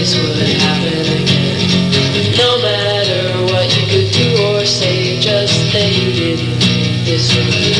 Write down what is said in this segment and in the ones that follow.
this would happen again. No matter what you could do or say, just that you didn't. This would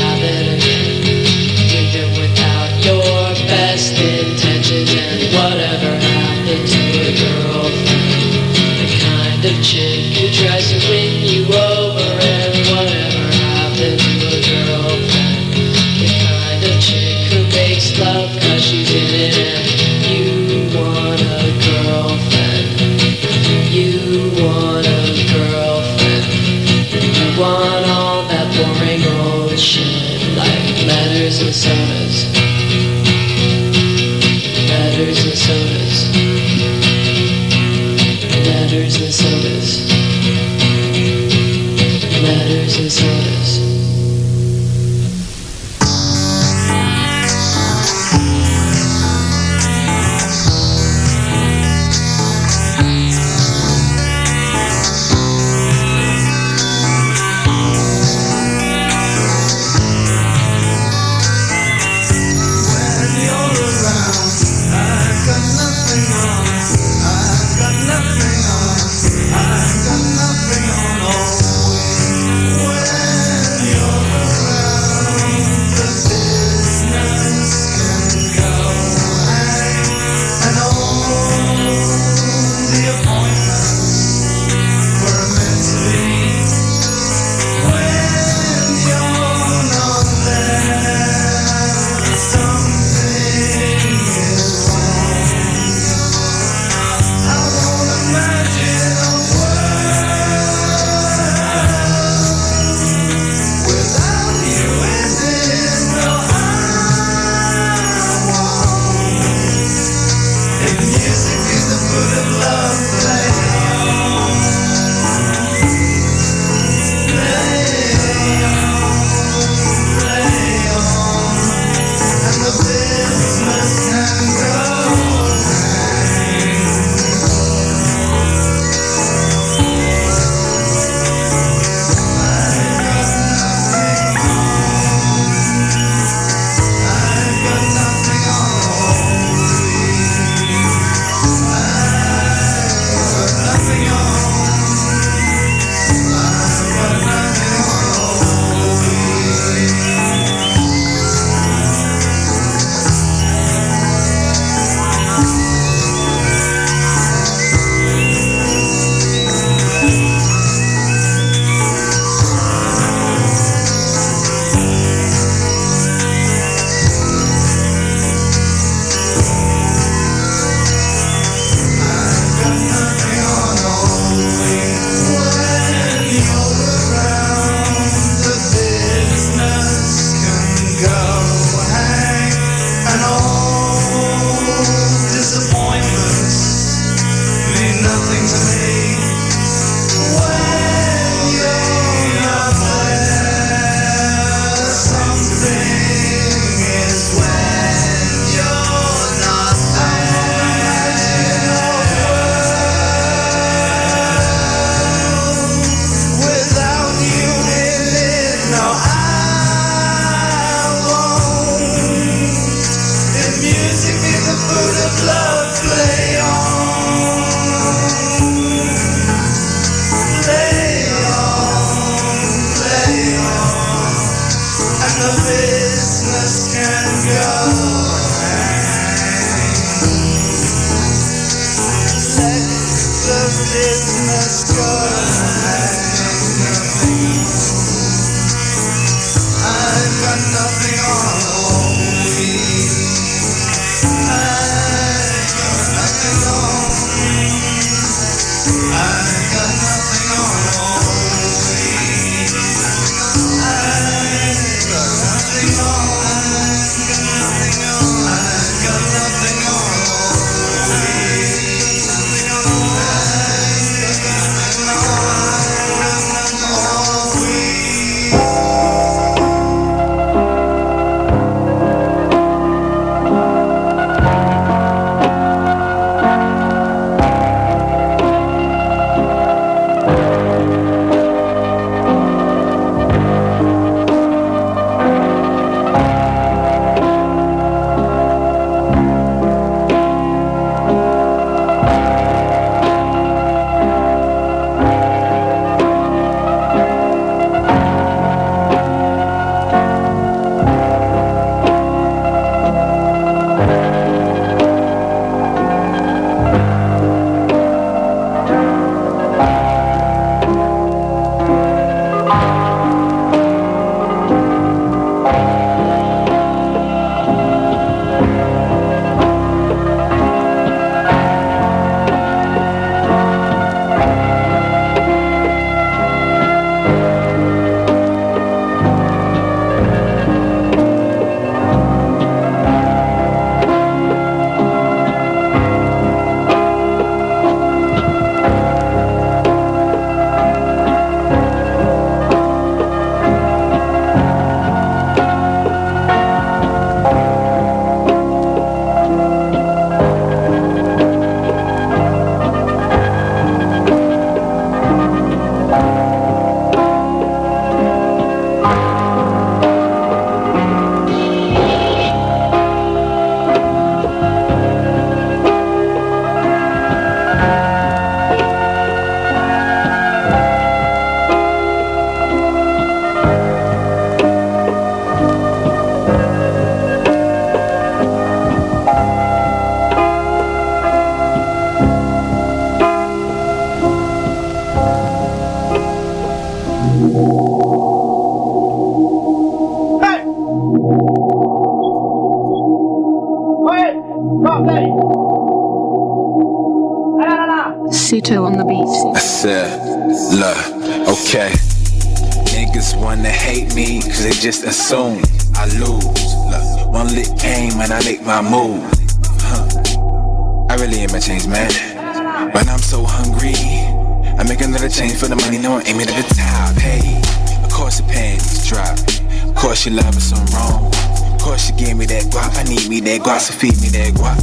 that guap, so feed me that guap.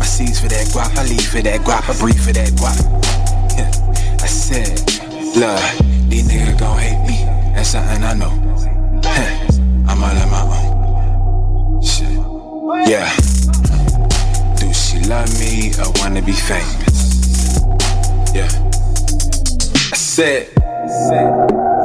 I seize for that guap, I leave for that guap, I breathe for that guap. I said, look, these niggas gon' hate me. That's something I know. I'm all on my own. Shit. Yeah. Do she love me or wanna be famous? Yeah. I said, said, said.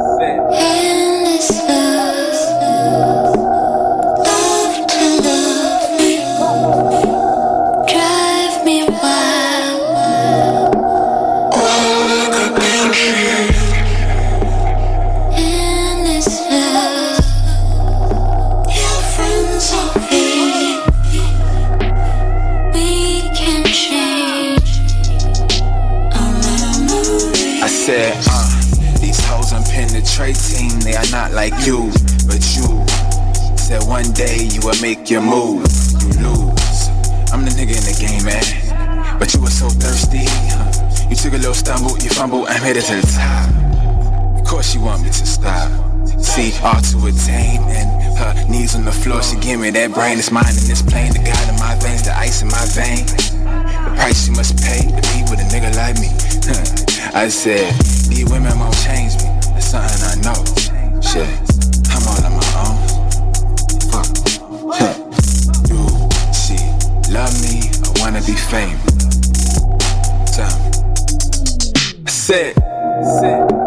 Like you, but you. Said one day you would make your move, you lose. I'm the nigga in the game, man. But you were so thirsty. You took a little stumble, you fumble, and made it to the top. Of course you want me to stop. See, all to attain, and her knees on the floor, she give me that brain, it's mine and it's plain. The God in my veins, the ice in my vein. The price you must pay to be with a nigga like me. I said, these women won't change me. That's something I know. Shit, I'm all on my own. Fuck. You, she love me, I wanna be famous. Tell me. I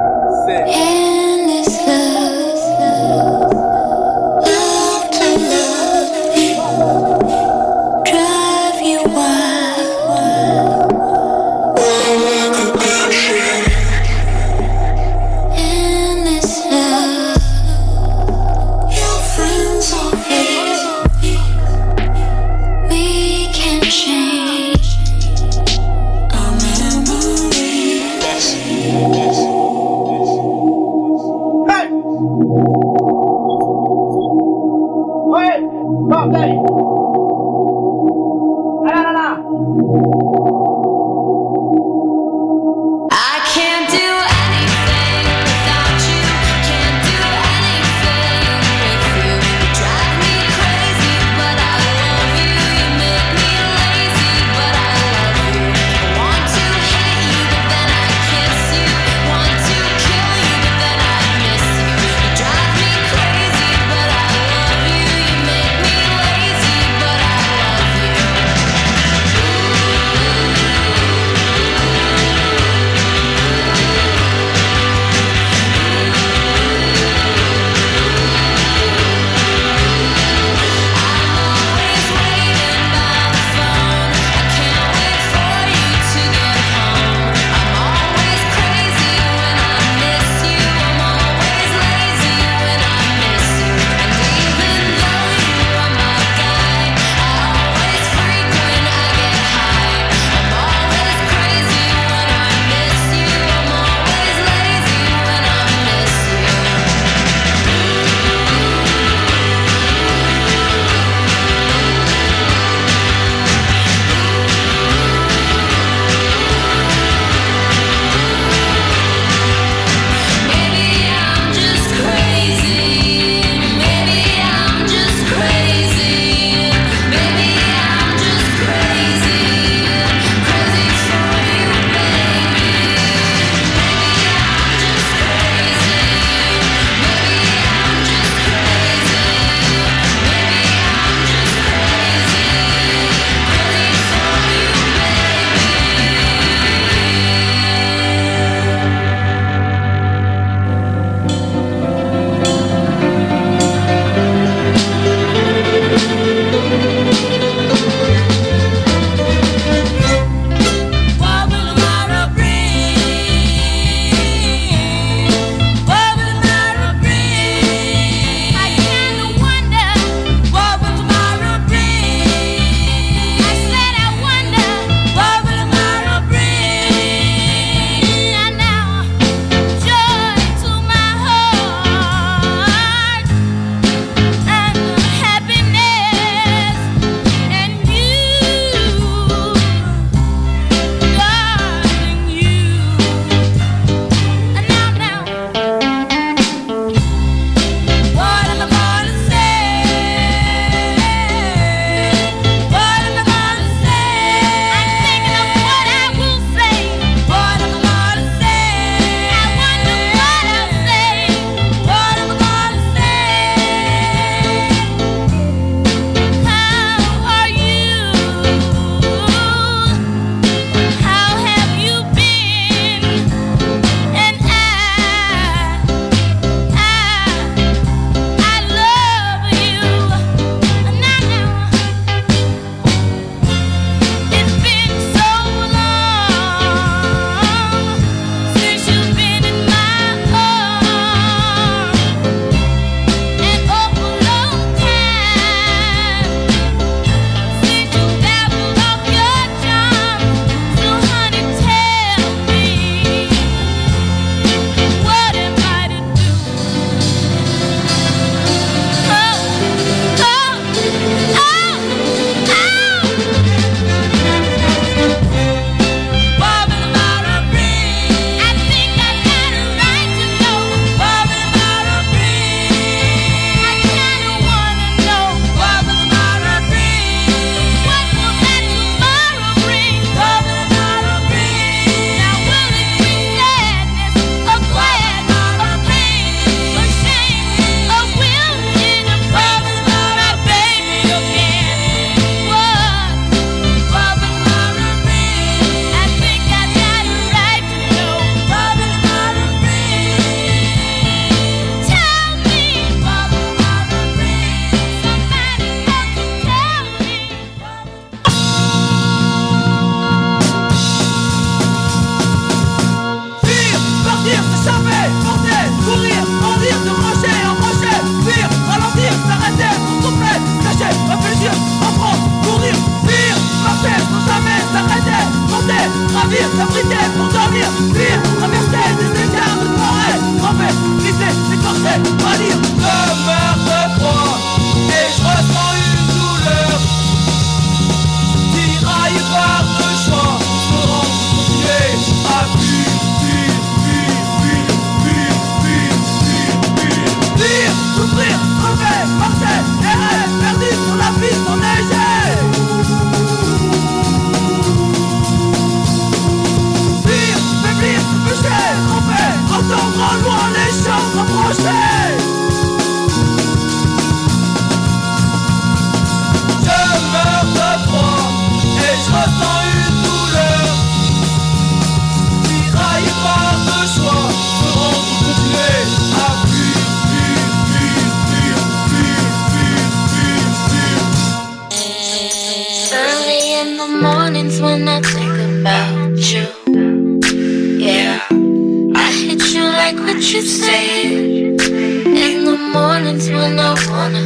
should stay in the mornings when I wanna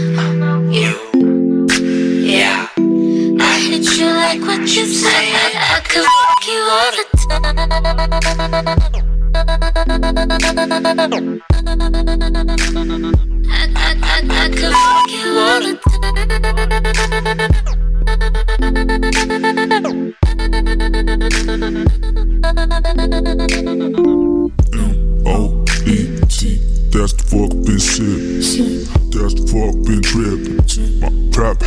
you. Yeah, I hit you like what you say. I, I could fuck you all the time. I, I, I, I could fuck you all the time.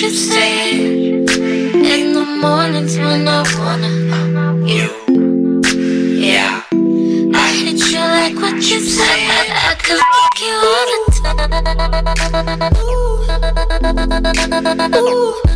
you said. In the mornings when I wanna you. Yeah, I hit you like what you said. I could fuck you all the time. Ooh. I,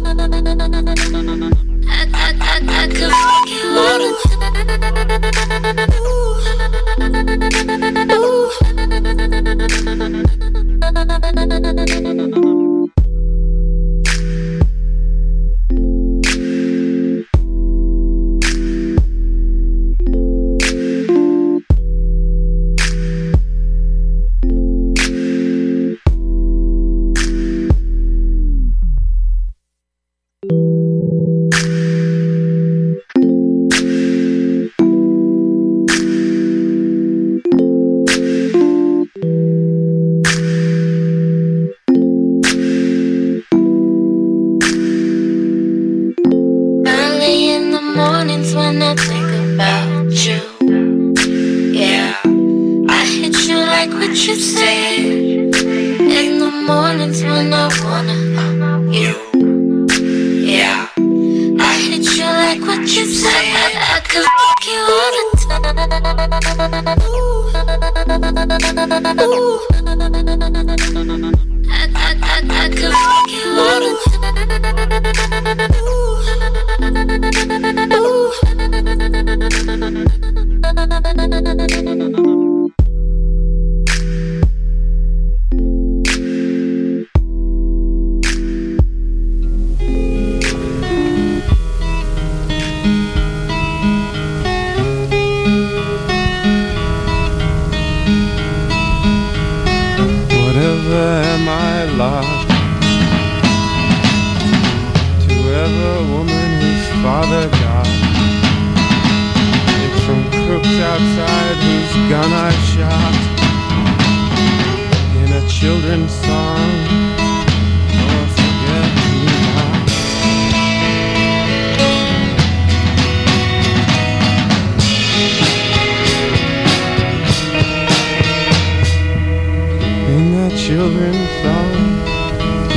children saw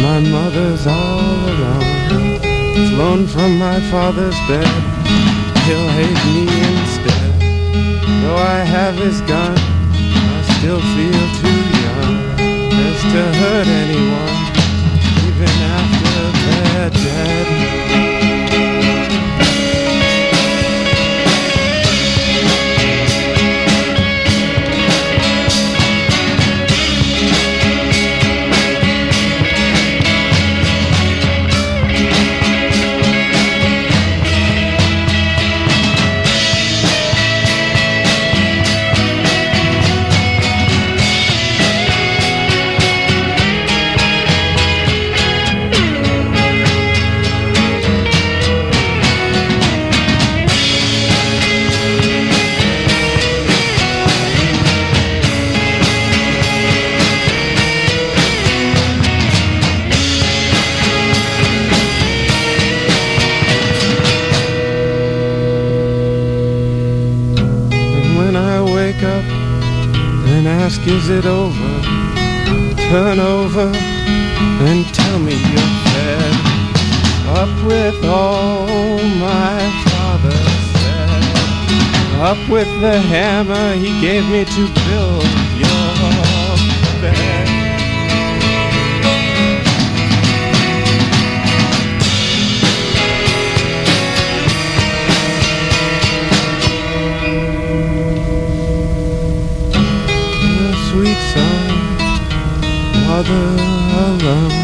my mother's all alone. Flown from my father's bed, he'll hate me instead. Though I have his gun, I still feel too young as to hurt anyone, even after they're dead. Is it over? Turn over and tell me you're fed up with all my father said. Up with the hammer he gave me to build mother alone.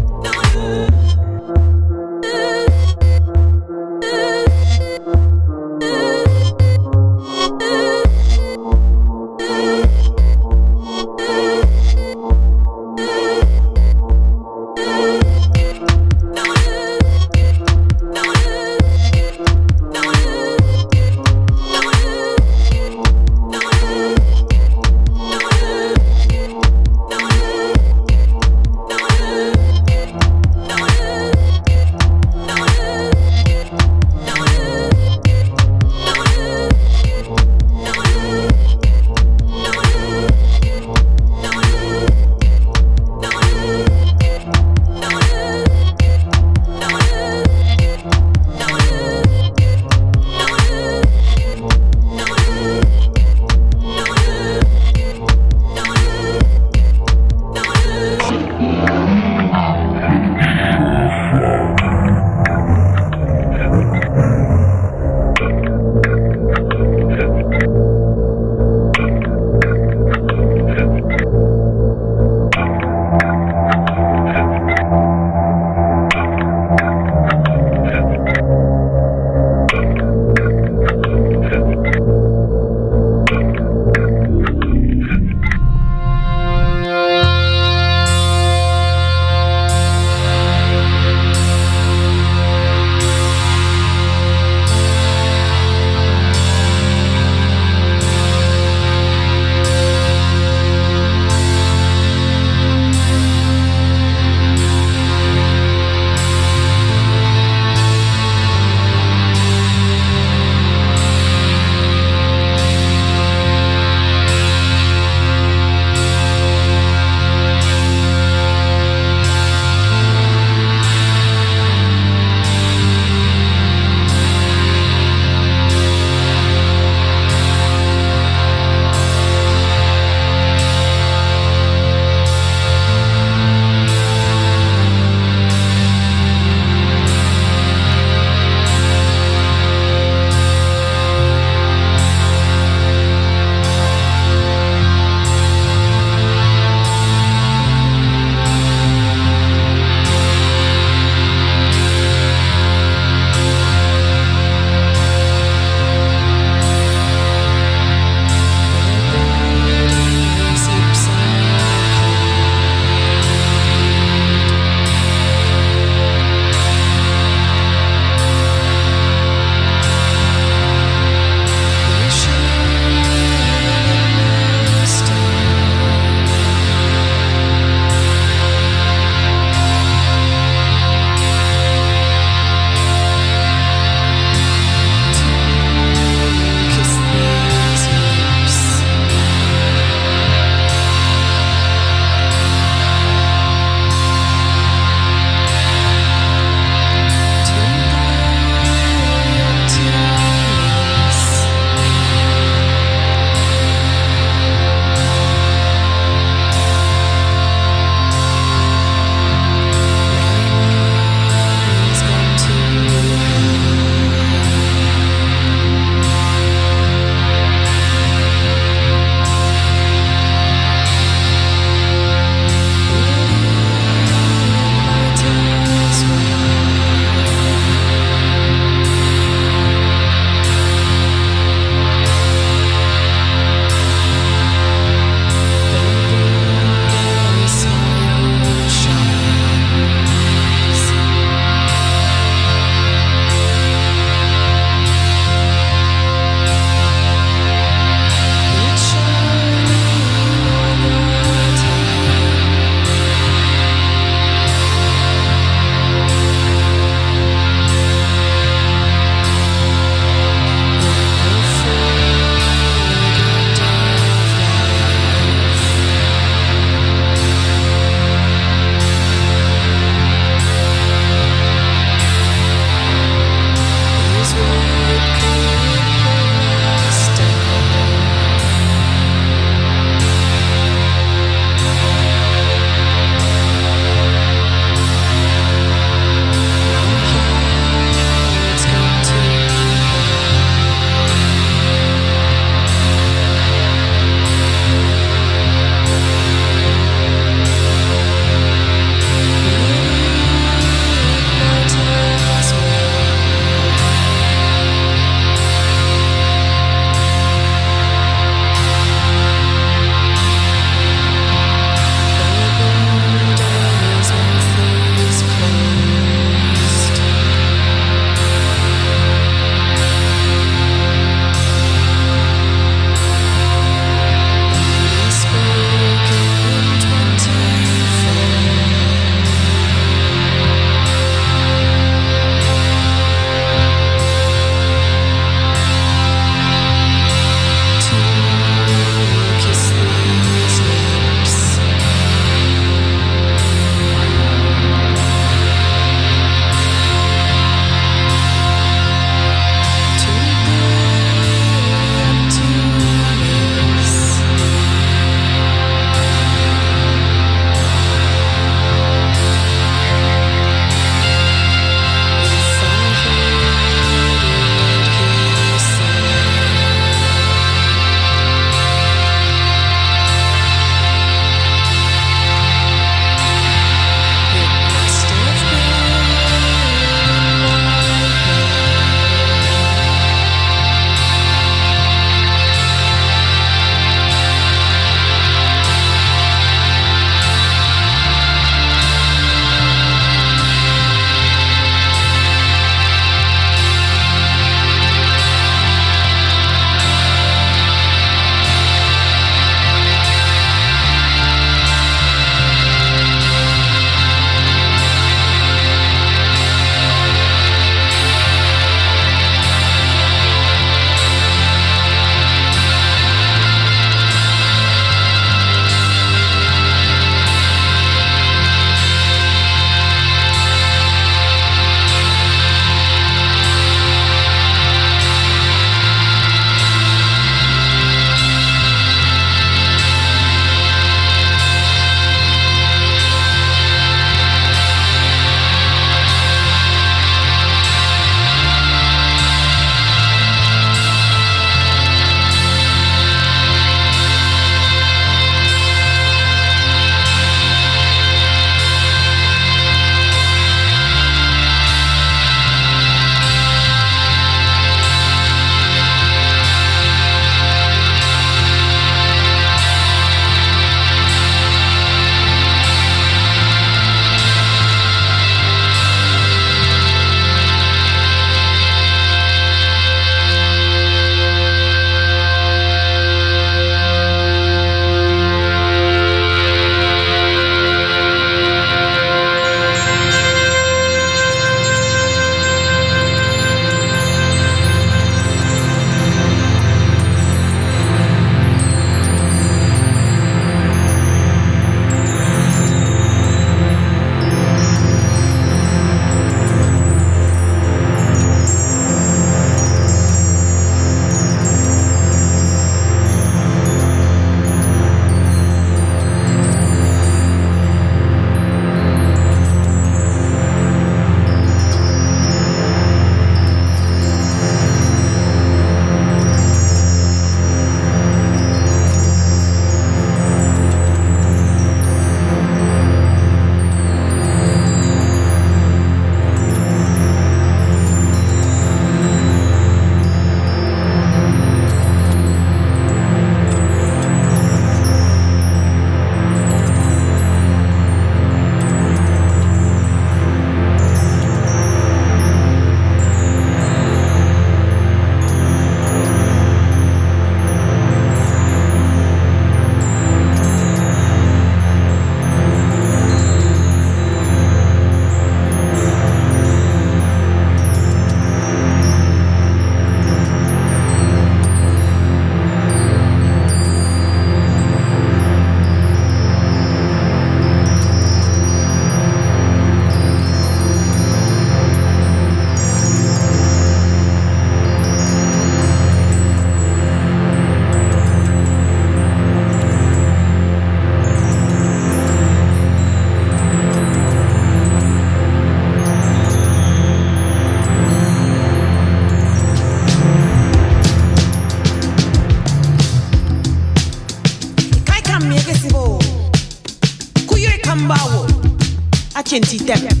chintzy step.